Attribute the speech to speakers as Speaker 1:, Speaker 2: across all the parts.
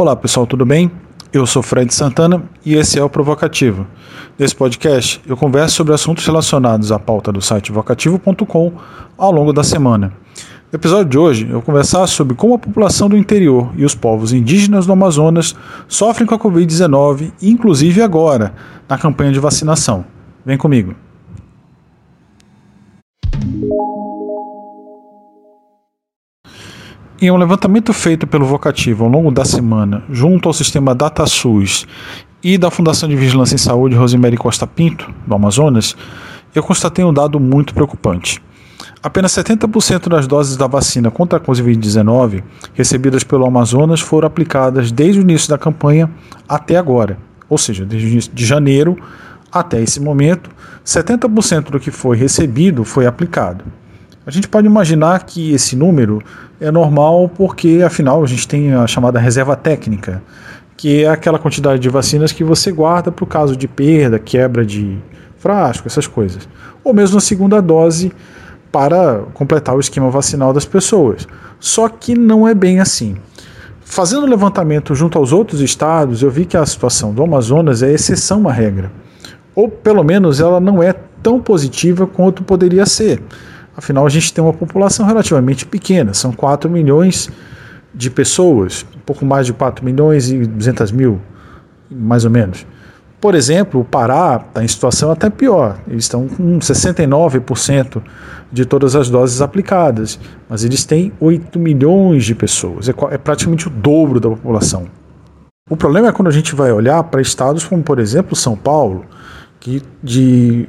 Speaker 1: Olá pessoal, tudo bem? Eu sou Fred Santana e esse é o Provocativo. Nesse podcast eu converso sobre assuntos relacionados à pauta do site vocativo.com ao longo da semana. No episódio de hoje eu vou conversar sobre como a população do interior e os povos indígenas do Amazonas sofrem com a Covid-19, inclusive agora, na campanha de vacinação. Vem comigo. Em um levantamento feito pelo Vocativo ao longo da semana, junto ao sistema DataSUS e da Fundação de Vigilância em Saúde Rosemary Costa Pinto, do Amazonas, eu constatei um dado muito preocupante. Apenas 70% das doses da vacina contra a Covid-19 recebidas pelo Amazonas foram aplicadas desde o início da campanha até agora, ou seja, desde o início de janeiro até esse momento, 70% do que foi recebido foi aplicado. A gente pode imaginar que esse número é normal porque, afinal, a gente tem a chamada reserva técnica, que é aquela quantidade de vacinas que você guarda para o caso de perda, quebra de frasco, essas coisas. Ou mesmo a segunda dose para completar o esquema vacinal das pessoas. Só que não é bem assim. Fazendo o levantamento junto aos outros estados, eu vi que a situação do Amazonas é exceção à regra. Ou pelo menos ela não é tão positiva quanto poderia ser. Afinal, a gente tem uma população relativamente pequena, são 4 milhões de pessoas, um pouco mais de 4 milhões e 200 mil, mais ou menos. Por exemplo, o Pará está em situação até pior. Eles estão com 69% de todas as doses aplicadas, mas eles têm 8 milhões de pessoas, é, é praticamente o dobro da população. O problema é quando a gente vai olhar para estados como, por exemplo, São Paulo, que de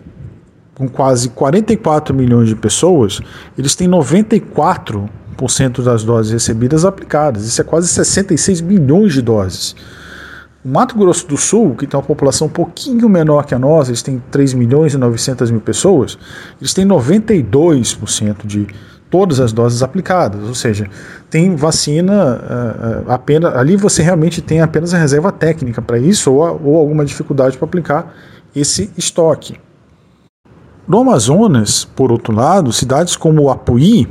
Speaker 1: com quase 44 milhões de pessoas, eles têm 94% das doses recebidas aplicadas. Isso é quase 66 milhões de doses. O Mato Grosso do Sul, que tem uma população um pouquinho menor que a nossa, eles têm 3 milhões e 900 mil pessoas, eles têm 92% de todas as doses aplicadas, ou seja, tem vacina uh, apenas ali você realmente tem apenas a reserva técnica para isso ou, ou alguma dificuldade para aplicar esse estoque. No Amazonas, por outro lado, cidades como Apuí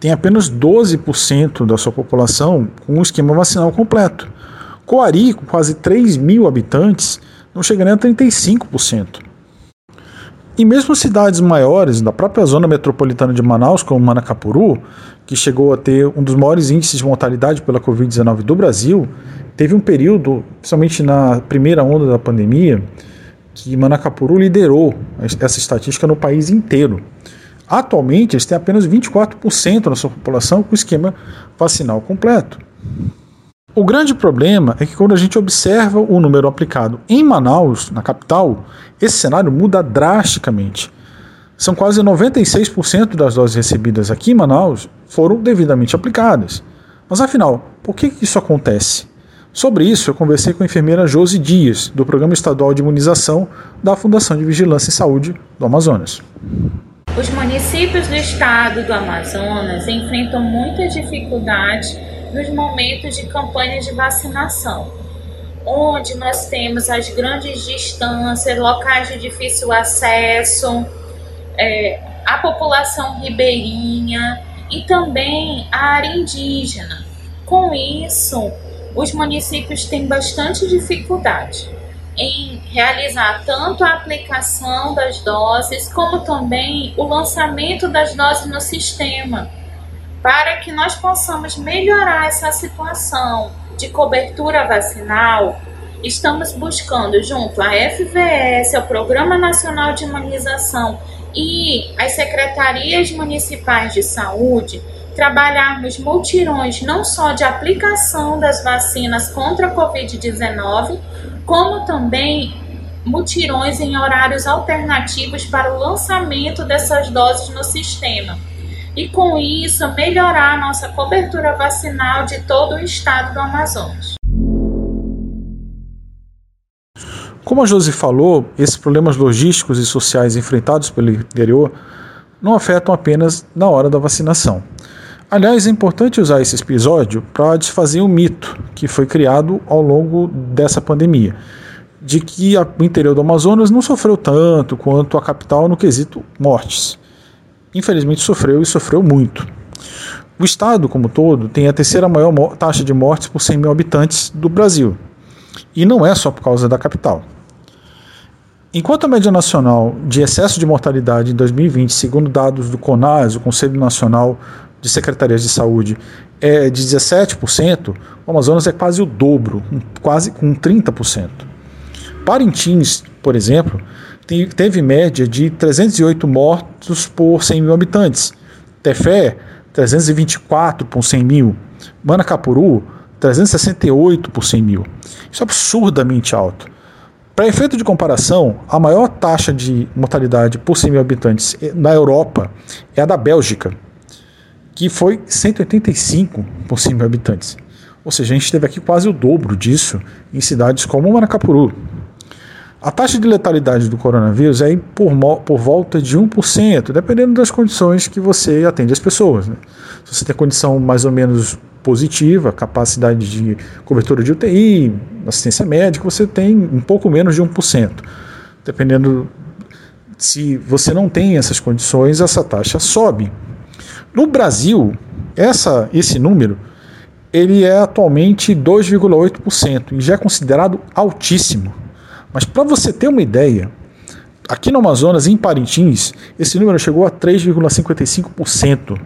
Speaker 1: têm apenas 12% da sua população com o esquema vacinal completo. Coari, com quase 3 mil habitantes, não chega nem a 35%. E mesmo cidades maiores da própria zona metropolitana de Manaus, como Manacapuru, que chegou a ter um dos maiores índices de mortalidade pela Covid-19 do Brasil, teve um período, principalmente na primeira onda da pandemia, que Manacapuru liderou essa estatística no país inteiro. Atualmente, eles têm apenas 24% da sua população com esquema vacinal completo. O grande problema é que quando a gente observa o número aplicado em Manaus, na capital, esse cenário muda drasticamente. São quase 96% das doses recebidas aqui em Manaus foram devidamente aplicadas. Mas afinal, por que isso acontece? Sobre isso, eu conversei com a enfermeira Josi Dias, do Programa Estadual de Imunização da Fundação de Vigilância em Saúde do Amazonas.
Speaker 2: Os municípios do estado do Amazonas enfrentam muitas dificuldades nos momentos de campanhas de vacinação, onde nós temos as grandes distâncias, locais de difícil acesso, é, a população ribeirinha e também a área indígena. Com isso, os municípios têm bastante dificuldade em realizar tanto a aplicação das doses, como também o lançamento das doses no sistema, para que nós possamos melhorar essa situação de cobertura vacinal. Estamos buscando, junto à FVS, ao Programa Nacional de Imunização e às secretarias municipais de saúde, trabalharmos multirões não só de aplicação das vacinas contra a Covid-19, como também mutirões em horários alternativos para o lançamento dessas doses no sistema. E com isso, melhorar a nossa cobertura vacinal de todo o estado do Amazonas.
Speaker 1: Como a Josi falou, esses problemas logísticos e sociais enfrentados pelo interior não afetam apenas na hora da vacinação. Aliás, é importante usar esse episódio para desfazer um mito que foi criado ao longo dessa pandemia, de que o interior do Amazonas não sofreu tanto quanto a capital no quesito mortes. Infelizmente sofreu e sofreu muito. O estado, como todo, tem a terceira maior taxa de mortes por 100 mil habitantes do Brasil. E não é só por causa da capital. Enquanto a média nacional de excesso de mortalidade em 2020, segundo dados do CONAS, o Conselho Nacional de Secretarias de Saúde, é de 17%, o Amazonas é quase o dobro, quase com 30%. Parintins, por exemplo, teve média de 308 mortos por 100 mil habitantes. Tefé, 324 por 100 mil. Manacapuru, 368 por 100 mil. Isso é absurdamente alto. Para efeito de comparação, a maior taxa de mortalidade por 100 mil habitantes na Europa é a da Bélgica, que foi 185 por 100 mil habitantes. Ou seja, a gente teve aqui quase o dobro disso em cidades como Manacapuru. A taxa de letalidade do coronavírus é por, por volta de 1%, dependendo das condições que você atende as pessoas. Né? Se você tem condição mais ou menos positiva, capacidade de cobertura de UTI, assistência médica, você tem um pouco menos de 1%. Dependendo se você não tem essas condições, essa taxa sobe. No Brasil, essa, esse número ele é atualmente 2,8% e já é considerado altíssimo. Mas para você ter uma ideia, aqui no Amazonas, em Parintins, esse número chegou a 3,55%.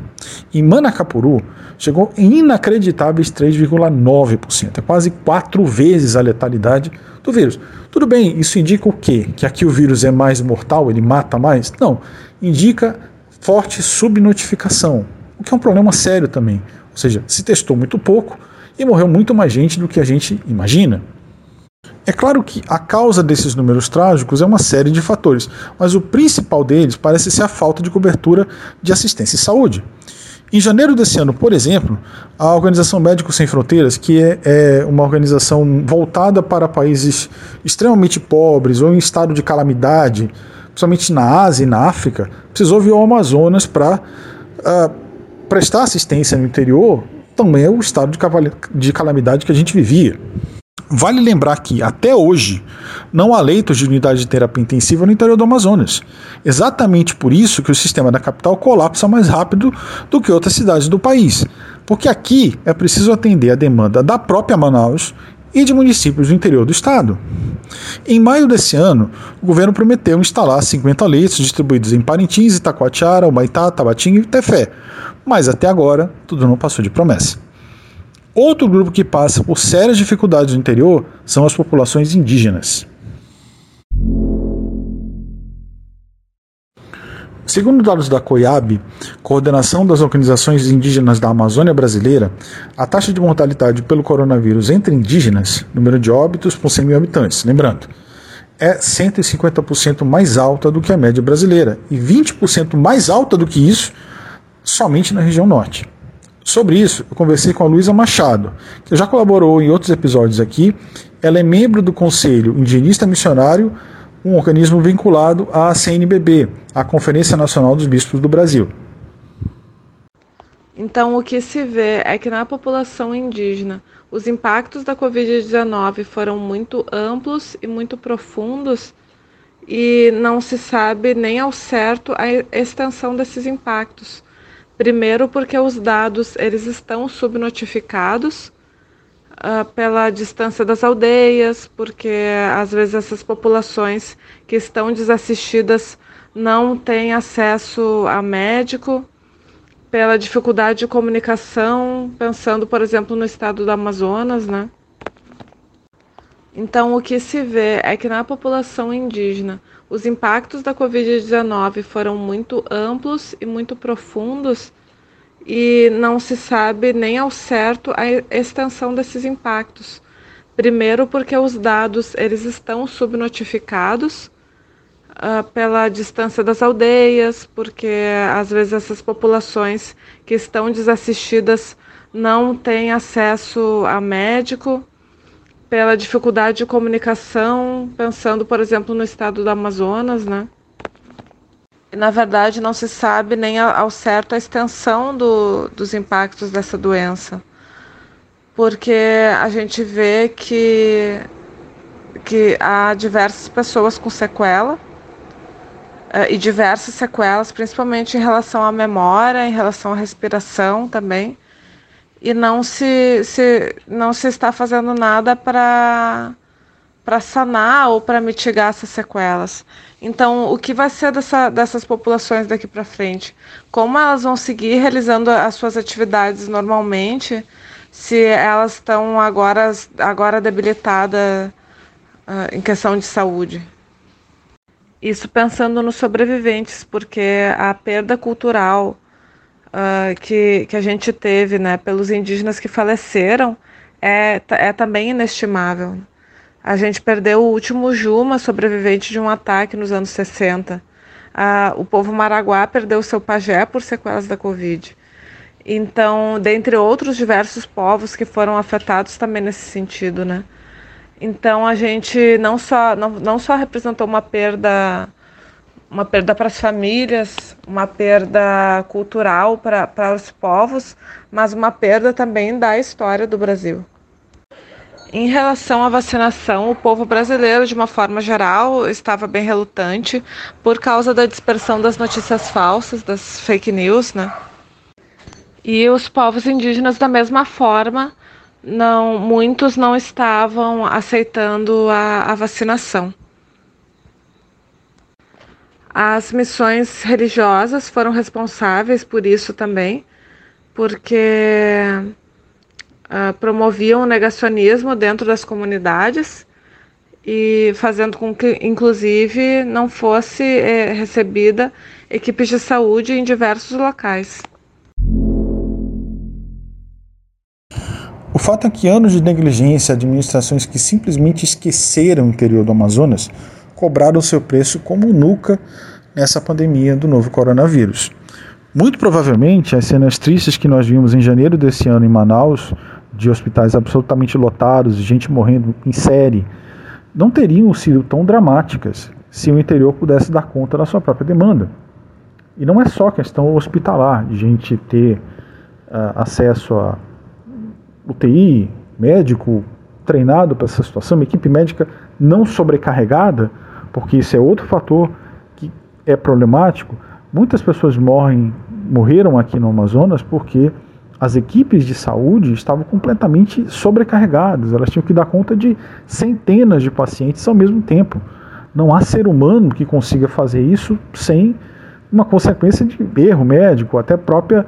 Speaker 1: Em Manacapuru, chegou em inacreditáveis 3,9%. É quase quatro vezes a letalidade do vírus. Tudo bem, isso indica o quê? Que aqui o vírus é mais mortal, ele mata mais? Não. Indica forte subnotificação, o que é um problema sério também. Ou seja, se testou muito pouco e morreu muito mais gente do que a gente imagina. É claro que a causa desses números trágicos é uma série de fatores, mas o principal deles parece ser a falta de cobertura de assistência e saúde. Em janeiro desse ano, por exemplo, a Organização Médicos Sem Fronteiras, que é, é, uma organização voltada para países extremamente pobres ou em estado de calamidade, principalmente na Ásia e na África, precisou vir ao Amazonas para uh, ah, prestar assistência no interior, também é o estado de calamidade que a gente vivia. Vale lembrar que, até hoje, não há leitos de unidade de terapia intensiva no interior do Amazonas. Exatamente por isso que o sistema da capital colapsa mais rápido do que outras cidades do país. Porque aqui é preciso atender a demanda da própria Manaus e de municípios do interior do estado. Em maio desse ano, o governo prometeu instalar 50 leitos distribuídos em Parintins, Itacoatiara, Humaitá, Tabatinga e Tefé, mas até agora tudo não passou de promessa. Outro grupo que passa por sérias dificuldades no interior são as populações indígenas. Segundo dados da COIAB, Coordenação das Organizações Indígenas da Amazônia Brasileira, a taxa de mortalidade pelo coronavírus entre indígenas, número de óbitos por 100 mil habitantes, lembrando, é 150% mais alta do que a média brasileira e 20% mais alta do que isso somente na região norte. Sobre isso, eu conversei com a Luísa Machado, que já colaborou em outros episódios aqui. Ela é membro do Conselho Indigenista Missionário, um organismo vinculado à CNBB, a Conferência Nacional dos Bispos do Brasil.
Speaker 3: Então, o que se vê é que na população indígena os impactos da Covid-19 foram muito amplos e muito profundos e não se sabe nem ao certo a extensão desses impactos. Primeiro, porque os dados eles estão subnotificados uh, pela distância das aldeias, porque às vezes essas populações que estão desassistidas não têm acesso a médico, pela dificuldade de comunicação, pensando, por exemplo, no estado do Amazonas, né? Então, o que se vê é que na população indígena os impactos da Covid-19 foram muito amplos e muito profundos e não se sabe nem ao certo a extensão desses impactos. Primeiro, porque os dados eles estão subnotificados uh, pela distância das aldeias, porque às vezes essas populações que estão desassistidas não têm acesso a médico pela dificuldade de comunicação, pensando, por exemplo, no estado do Amazonas, né? Na verdade, não se sabe nem ao certo a extensão do, dos impactos dessa doença, porque a gente vê que, que há diversas pessoas com sequela, e diversas sequelas, principalmente em relação à memória, em relação à respiração também. E não se, se, não se está fazendo nada para para sanar ou para mitigar essas sequelas. Então, o que vai ser dessa, dessas populações daqui para frente? Como elas vão seguir realizando as suas atividades normalmente, se elas estão agora, agora debilitadas uh, em questão de saúde? Isso pensando nos sobreviventes, porque a perda cultural uh, que, que a gente teve né, pelos indígenas que faleceram é, é também inestimável. A gente perdeu o último Juma, sobrevivente de um ataque nos anos 60. Ah, o povo Maraguá perdeu seu pajé por sequelas da Covid. Então, dentre outros diversos povos que foram afetados também nesse sentido, né? Então, a gente não só, não, não só representou uma perda uma perda para as famílias, uma perda cultural para, os povos, mas uma perda também da história do Brasil. Em relação à vacinação, o povo brasileiro, de uma forma geral, estava bem relutante por causa da dispersão das notícias falsas, das fake news, né? E os povos indígenas, da mesma forma, não, muitos não estavam aceitando a, a vacinação. As missões religiosas foram responsáveis por isso também, porque uh, promoviam o negacionismo dentro das comunidades e fazendo com que, inclusive, não fosse eh, recebida equipes de saúde em diversos locais.
Speaker 1: O fato é que anos de negligência, administrações que simplesmente esqueceram o interior do Amazonas, cobraram seu preço como nunca nessa pandemia do novo coronavírus. Muito provavelmente, as cenas tristes que nós vimos em janeiro desse ano em Manaus de hospitais absolutamente lotados, gente morrendo em série, não teriam sido tão dramáticas se o interior pudesse dar conta da sua própria demanda. E não é só questão hospitalar, de gente ter uh, acesso a UTI, médico treinado para essa situação, uma equipe médica não sobrecarregada, porque isso é outro fator que é problemático. Muitas pessoas morrem, morreram aqui no Amazonas porque as equipes de saúde estavam completamente sobrecarregadas, elas tinham que dar conta de centenas de pacientes ao mesmo tempo. Não há ser humano que consiga fazer isso sem uma consequência de erro médico, até própria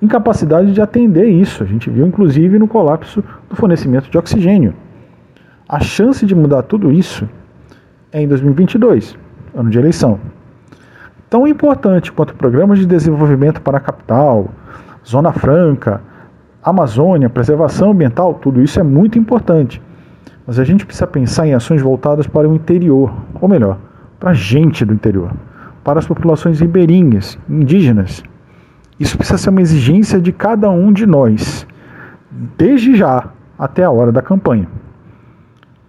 Speaker 1: incapacidade de atender isso. A gente viu inclusive no colapso do fornecimento de oxigênio. A chance de mudar tudo isso é em 2022, ano de eleição. Tão importante quanto programas de desenvolvimento para a capital, Zona Franca, Amazônia, preservação ambiental, tudo isso é muito importante. Mas a gente precisa pensar em ações voltadas para o interior, ou melhor, para a gente do interior, para as populações ribeirinhas, indígenas. Isso precisa ser uma exigência de cada um de nós, desde já até a hora da campanha.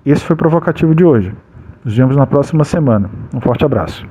Speaker 1: Esse foi o provocativo de hoje. Nos vemos na próxima semana. Um forte abraço.